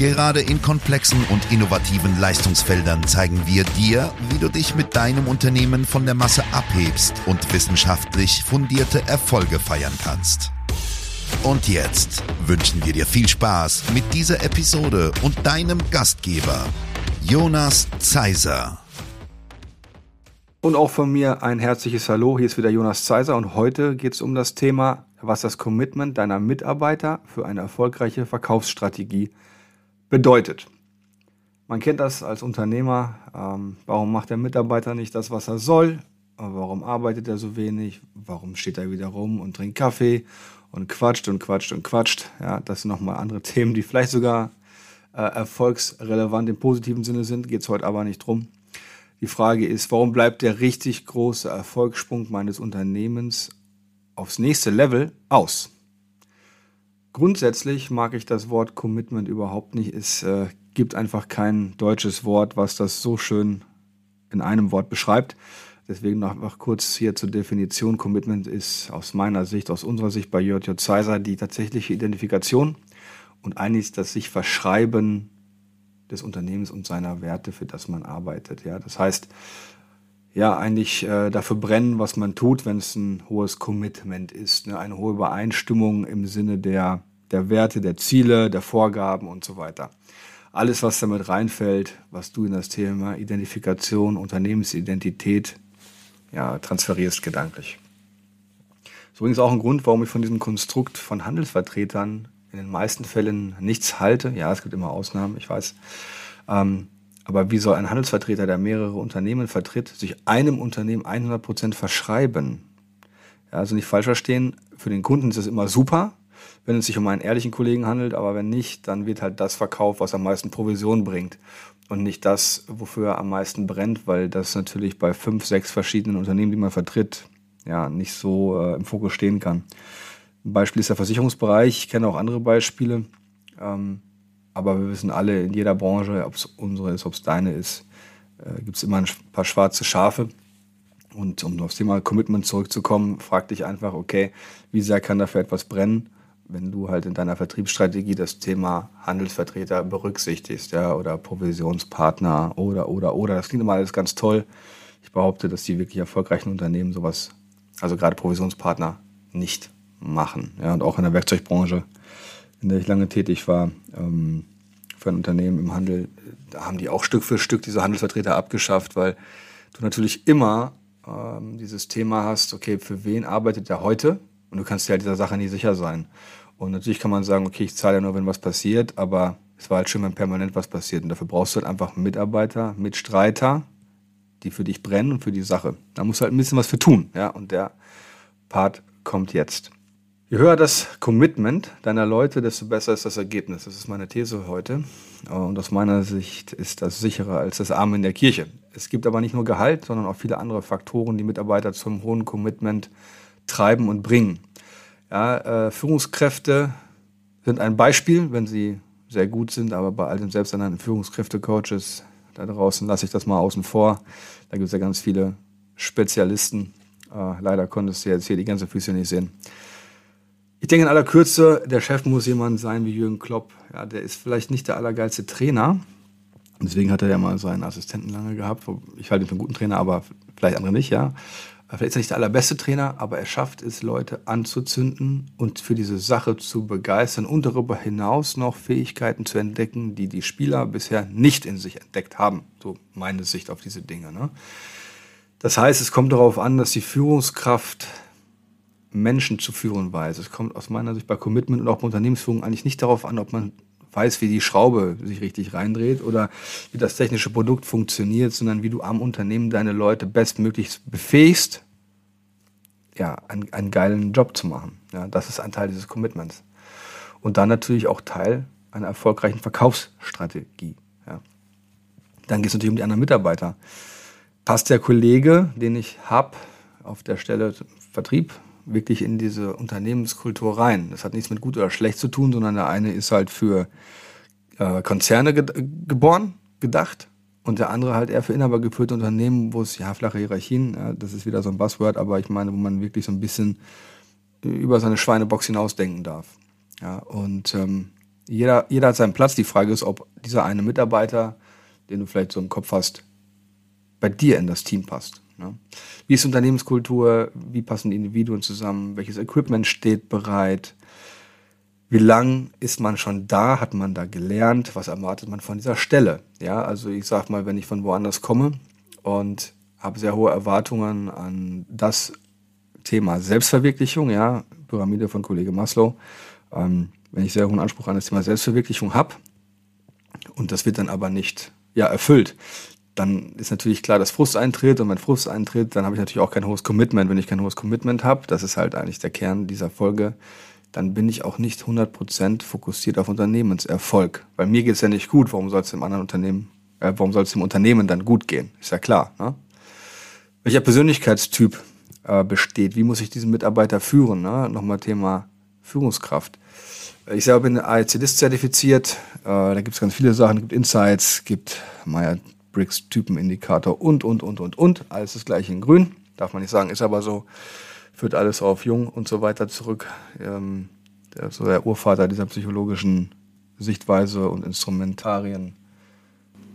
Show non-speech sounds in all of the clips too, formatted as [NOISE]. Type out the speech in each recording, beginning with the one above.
Gerade in komplexen und innovativen Leistungsfeldern zeigen wir dir, wie du dich mit deinem Unternehmen von der Masse abhebst und wissenschaftlich fundierte Erfolge feiern kannst. Und jetzt wünschen wir dir viel Spaß mit dieser Episode und deinem Gastgeber, Jonas Zeiser. Und auch von mir ein herzliches Hallo. Hier ist wieder Jonas Zeiser und heute geht es um das Thema, was das Commitment deiner Mitarbeiter für eine erfolgreiche Verkaufsstrategie bedeutet. Man kennt das als Unternehmer. Ähm, warum macht der Mitarbeiter nicht das, was er soll? Warum arbeitet er so wenig? Warum steht er wieder rum und trinkt Kaffee und quatscht und quatscht und quatscht? Ja, das sind nochmal andere [LAUGHS] Themen, die vielleicht sogar äh, erfolgsrelevant im positiven Sinne sind. Geht es heute aber nicht drum. Die Frage ist, warum bleibt der richtig große Erfolgssprung meines Unternehmens aufs nächste Level aus? Grundsätzlich mag ich das Wort Commitment überhaupt nicht. Es äh, gibt einfach kein deutsches Wort, was das so schön in einem Wort beschreibt. Deswegen noch, noch kurz hier zur Definition. Commitment ist aus meiner Sicht, aus unserer Sicht bei JJ Zeiser die tatsächliche Identifikation und eigentlich das sich verschreiben des Unternehmens und seiner Werte, für das man arbeitet. Ja, das heißt, ja, eigentlich äh, dafür brennen, was man tut, wenn es ein hohes Commitment ist. Ne? Eine hohe Übereinstimmung im Sinne der, der Werte, der Ziele, der Vorgaben und so weiter. Alles, was damit reinfällt, was du in das Thema Identifikation, Unternehmensidentität ja, transferierst gedanklich. Ist übrigens auch ein Grund, warum ich von diesem Konstrukt von Handelsvertretern in den meisten Fällen nichts halte. Ja, es gibt immer Ausnahmen, ich weiß. Ähm, aber wie soll ein Handelsvertreter, der mehrere Unternehmen vertritt, sich einem Unternehmen 100% verschreiben? Ja, also nicht falsch verstehen, für den Kunden ist es immer super, wenn es sich um einen ehrlichen Kollegen handelt, aber wenn nicht, dann wird halt das verkauft, was am meisten Provision bringt und nicht das, wofür er am meisten brennt, weil das natürlich bei fünf, sechs verschiedenen Unternehmen, die man vertritt, ja, nicht so äh, im Fokus stehen kann. Ein Beispiel ist der Versicherungsbereich. Ich kenne auch andere Beispiele. Ähm, aber wir wissen alle, in jeder Branche, ob es unsere ist, ob es deine ist, äh, gibt es immer ein paar schwarze Schafe. Und um aufs Thema Commitment zurückzukommen, frag dich einfach, okay, wie sehr kann dafür etwas brennen, wenn du halt in deiner Vertriebsstrategie das Thema Handelsvertreter berücksichtigst, ja, oder Provisionspartner oder, oder, oder. Das klingt immer alles ganz toll. Ich behaupte, dass die wirklich erfolgreichen Unternehmen sowas, also gerade Provisionspartner, nicht machen. Ja, und auch in der Werkzeugbranche, in der ich lange tätig war, ähm, für ein Unternehmen im Handel, da haben die auch Stück für Stück diese Handelsvertreter abgeschafft, weil du natürlich immer ähm, dieses Thema hast, okay, für wen arbeitet der heute? Und du kannst dir halt dieser Sache nie sicher sein. Und natürlich kann man sagen, okay, ich zahle ja nur, wenn was passiert, aber es war halt schön, wenn permanent was passiert. Und dafür brauchst du halt einfach Mitarbeiter, Mitstreiter, die für dich brennen und für die Sache. Da musst du halt ein bisschen was für tun. Ja? Und der Part kommt jetzt. Je höher das Commitment deiner Leute, desto besser ist das Ergebnis. Das ist meine These heute. Und aus meiner Sicht ist das sicherer als das Arme in der Kirche. Es gibt aber nicht nur Gehalt, sondern auch viele andere Faktoren, die Mitarbeiter zum hohen Commitment treiben und bringen. Ja, äh, Führungskräfte sind ein Beispiel, wenn sie sehr gut sind, aber bei all den selbsternannten Führungskräfte-Coaches da draußen lasse ich das mal außen vor. Da gibt es ja ganz viele Spezialisten. Äh, leider konntest du jetzt hier die ganze Füße nicht sehen. Ich denke in aller Kürze, der Chef muss jemand sein wie Jürgen Klopp. Ja, der ist vielleicht nicht der allergeilste Trainer. Deswegen hat er ja mal seinen Assistenten lange gehabt. Ich halte ihn für einen guten Trainer, aber vielleicht andere nicht, ja. Vielleicht ist er nicht der allerbeste Trainer, aber er schafft es, Leute anzuzünden und für diese Sache zu begeistern und darüber hinaus noch Fähigkeiten zu entdecken, die die Spieler bisher nicht in sich entdeckt haben. So meine Sicht auf diese Dinge. Ne? Das heißt, es kommt darauf an, dass die Führungskraft Menschen zu führen weiß. Es kommt aus meiner Sicht bei Commitment und auch bei Unternehmensführung eigentlich nicht darauf an, ob man weiß, wie die Schraube sich richtig reindreht oder wie das technische Produkt funktioniert, sondern wie du am Unternehmen deine Leute bestmöglich befähigst, ja, einen, einen geilen Job zu machen. Ja, das ist ein Teil dieses Commitments. Und dann natürlich auch Teil einer erfolgreichen Verkaufsstrategie. Ja. Dann geht es natürlich um die anderen Mitarbeiter. passt der Kollege, den ich habe, auf der Stelle Vertrieb, wirklich in diese Unternehmenskultur rein. Das hat nichts mit gut oder schlecht zu tun, sondern der eine ist halt für äh, Konzerne ge geboren, gedacht und der andere halt eher für inhabergeführte Unternehmen, wo es ja flache Hierarchien, ja, das ist wieder so ein Buzzword, aber ich meine, wo man wirklich so ein bisschen über seine Schweinebox hinausdenken darf. Ja, und ähm, jeder, jeder hat seinen Platz. Die Frage ist, ob dieser eine Mitarbeiter, den du vielleicht so im Kopf hast, bei dir in das Team passt. Ne? Wie ist Unternehmenskultur? Wie passen die Individuen zusammen? Welches Equipment steht bereit? Wie lang ist man schon da? Hat man da gelernt? Was erwartet man von dieser Stelle? Ja, also ich sag mal, wenn ich von woanders komme und habe sehr hohe Erwartungen an das Thema Selbstverwirklichung, ja, Pyramide von Kollege Maslow, ähm, wenn ich sehr hohen Anspruch an das Thema Selbstverwirklichung habe und das wird dann aber nicht ja, erfüllt, dann ist natürlich klar, dass Frust eintritt und wenn Frust eintritt, dann habe ich natürlich auch kein hohes Commitment. Wenn ich kein hohes Commitment habe, das ist halt eigentlich der Kern dieser Folge, dann bin ich auch nicht 100% fokussiert auf Unternehmenserfolg. Weil mir geht es ja nicht gut, warum soll es dem anderen Unternehmen, äh, warum soll es dem Unternehmen dann gut gehen? Ist ja klar. Ne? Welcher Persönlichkeitstyp äh, besteht? Wie muss ich diesen Mitarbeiter führen? Ne? Nochmal Thema Führungskraft. Ich selber bin AECDIS zertifiziert. Äh, da gibt es ganz viele Sachen. Gibt Insights, gibt Meyer-Briggs Typenindikator und, und, und, und, und. Alles das gleiche in grün. Darf man nicht sagen, ist aber so. Führt alles auf Jung und so weiter zurück. Ähm, der, so der Urvater dieser psychologischen Sichtweise und Instrumentarien.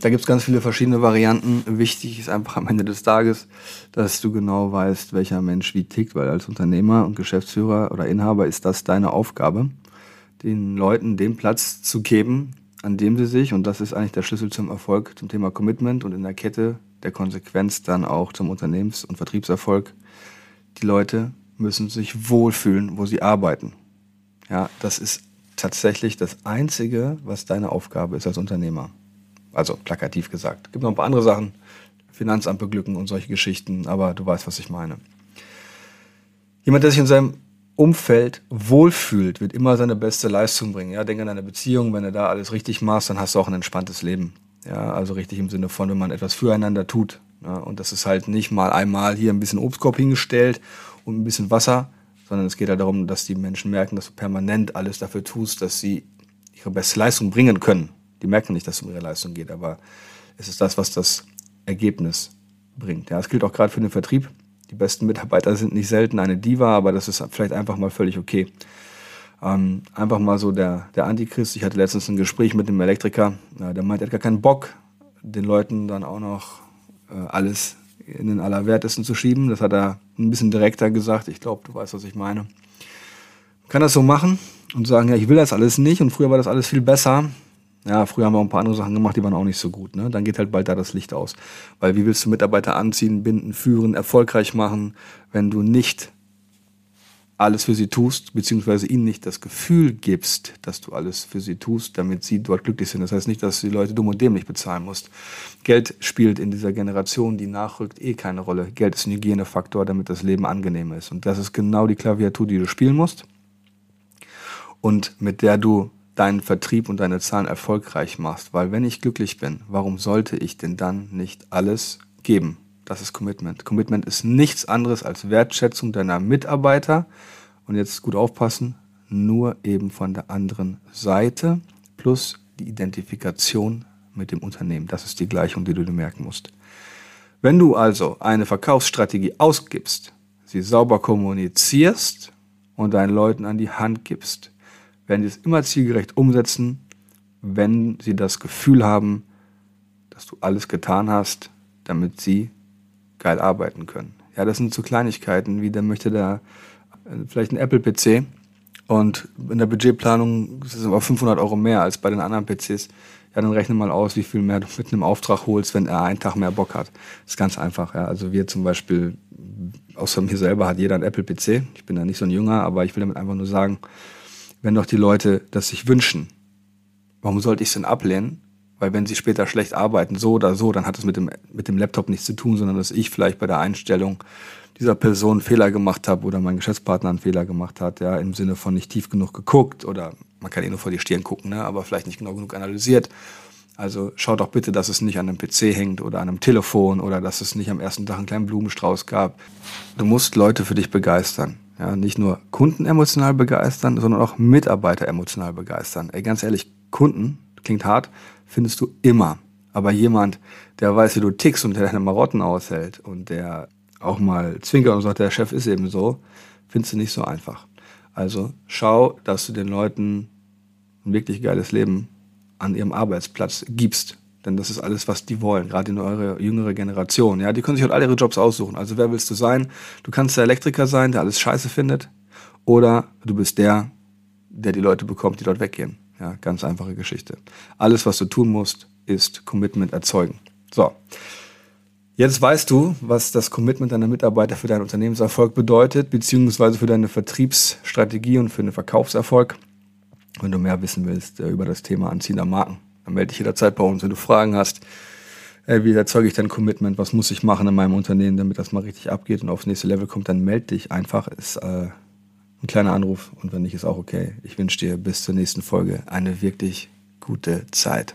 Da gibt es ganz viele verschiedene Varianten. Wichtig ist einfach am Ende des Tages, dass du genau weißt, welcher Mensch wie tickt, weil als Unternehmer und Geschäftsführer oder Inhaber ist das deine Aufgabe den Leuten den Platz zu geben, an dem sie sich, und das ist eigentlich der Schlüssel zum Erfolg zum Thema Commitment und in der Kette der Konsequenz dann auch zum Unternehmens- und Vertriebserfolg, die Leute müssen sich wohlfühlen, wo sie arbeiten. Ja, das ist tatsächlich das Einzige, was deine Aufgabe ist als Unternehmer. Also plakativ gesagt. Es gibt noch ein paar andere Sachen, Finanzamt beglücken und solche Geschichten, aber du weißt, was ich meine. Jemand, der sich in seinem Umfeld wohlfühlt, wird immer seine beste Leistung bringen. Ja, denk an deine Beziehung, wenn du da alles richtig machst, dann hast du auch ein entspanntes Leben. Ja, also richtig im Sinne von, wenn man etwas füreinander tut. Ja, und das ist halt nicht mal einmal hier ein bisschen Obstkorb hingestellt und ein bisschen Wasser, sondern es geht halt darum, dass die Menschen merken, dass du permanent alles dafür tust, dass sie ihre beste Leistung bringen können. Die merken nicht, dass es um ihre Leistung geht, aber es ist das, was das Ergebnis bringt. Ja, das gilt auch gerade für den Vertrieb. Die besten Mitarbeiter sind nicht selten eine Diva, aber das ist vielleicht einfach mal völlig okay. Ähm, einfach mal so der, der Antichrist. Ich hatte letztens ein Gespräch mit einem Elektriker, äh, der meint, er hat gar keinen Bock, den Leuten dann auch noch äh, alles in den Allerwertesten zu schieben. Das hat er ein bisschen direkter gesagt. Ich glaube, du weißt, was ich meine. Kann das so machen und sagen, ja, ich will das alles nicht und früher war das alles viel besser. Ja, früher haben wir auch ein paar andere Sachen gemacht, die waren auch nicht so gut. Ne? Dann geht halt bald da das Licht aus. Weil wie willst du Mitarbeiter anziehen, binden, führen, erfolgreich machen, wenn du nicht alles für sie tust, beziehungsweise ihnen nicht das Gefühl gibst, dass du alles für sie tust, damit sie dort glücklich sind. Das heißt nicht, dass du die Leute dumm und dämlich bezahlen musst. Geld spielt in dieser Generation, die nachrückt, eh keine Rolle. Geld ist ein Hygienefaktor, damit das Leben angenehm ist. Und das ist genau die Klaviatur, die du spielen musst und mit der du deinen Vertrieb und deine Zahlen erfolgreich machst. Weil wenn ich glücklich bin, warum sollte ich denn dann nicht alles geben? Das ist Commitment. Commitment ist nichts anderes als Wertschätzung deiner Mitarbeiter. Und jetzt gut aufpassen, nur eben von der anderen Seite plus die Identifikation mit dem Unternehmen. Das ist die Gleichung, die du dir merken musst. Wenn du also eine Verkaufsstrategie ausgibst, sie sauber kommunizierst und deinen Leuten an die Hand gibst, werden sie es immer zielgerecht umsetzen, wenn sie das Gefühl haben, dass du alles getan hast, damit sie geil arbeiten können. Ja, das sind so Kleinigkeiten, wie der möchte da äh, vielleicht ein Apple-PC und in der Budgetplanung ist es aber 500 Euro mehr als bei den anderen PCs. Ja, dann rechne mal aus, wie viel mehr du mit einem Auftrag holst, wenn er einen Tag mehr Bock hat. Das ist ganz einfach. Ja. Also wir zum Beispiel, außer mir selber hat jeder ein Apple-PC. Ich bin da nicht so ein Jünger, aber ich will damit einfach nur sagen, wenn doch die Leute das sich wünschen, warum sollte ich es denn ablehnen? Weil wenn sie später schlecht arbeiten, so oder so, dann hat es mit dem, mit dem Laptop nichts zu tun, sondern dass ich vielleicht bei der Einstellung dieser Person Fehler gemacht habe oder mein Geschäftspartner einen Fehler gemacht hat, ja, im Sinne von nicht tief genug geguckt oder man kann eh nur vor die Stirn gucken, ne, aber vielleicht nicht genau genug analysiert. Also schaut doch bitte, dass es nicht an einem PC hängt oder an einem Telefon oder dass es nicht am ersten Tag einen kleinen Blumenstrauß gab. Du musst Leute für dich begeistern. Ja, nicht nur Kunden emotional begeistern, sondern auch Mitarbeiter emotional begeistern. Ey, ganz ehrlich, Kunden, klingt hart, findest du immer. Aber jemand, der weiß, wie du tickst und der deine Marotten aushält und der auch mal zwinkert und sagt, der Chef ist eben so, findest du nicht so einfach. Also schau, dass du den Leuten ein wirklich geiles Leben an ihrem Arbeitsplatz gibst. Denn das ist alles, was die wollen, gerade in eure jüngere Generation. Ja, die können sich halt alle ihre Jobs aussuchen. Also wer willst du sein? Du kannst der Elektriker sein, der alles scheiße findet. Oder du bist der, der die Leute bekommt, die dort weggehen. Ja, ganz einfache Geschichte. Alles, was du tun musst, ist Commitment erzeugen. So. Jetzt weißt du, was das Commitment deiner Mitarbeiter für deinen Unternehmenserfolg bedeutet, beziehungsweise für deine Vertriebsstrategie und für den Verkaufserfolg. Wenn du mehr wissen willst äh, über das Thema anziehender Marken, dann melde dich jederzeit bei uns. Wenn du Fragen hast, äh, wie erzeuge ich dein Commitment, was muss ich machen in meinem Unternehmen, damit das mal richtig abgeht und aufs nächste Level kommt, dann melde dich einfach. Ist äh, ein kleiner Anruf und wenn nicht, ist auch okay. Ich wünsche dir bis zur nächsten Folge eine wirklich gute Zeit.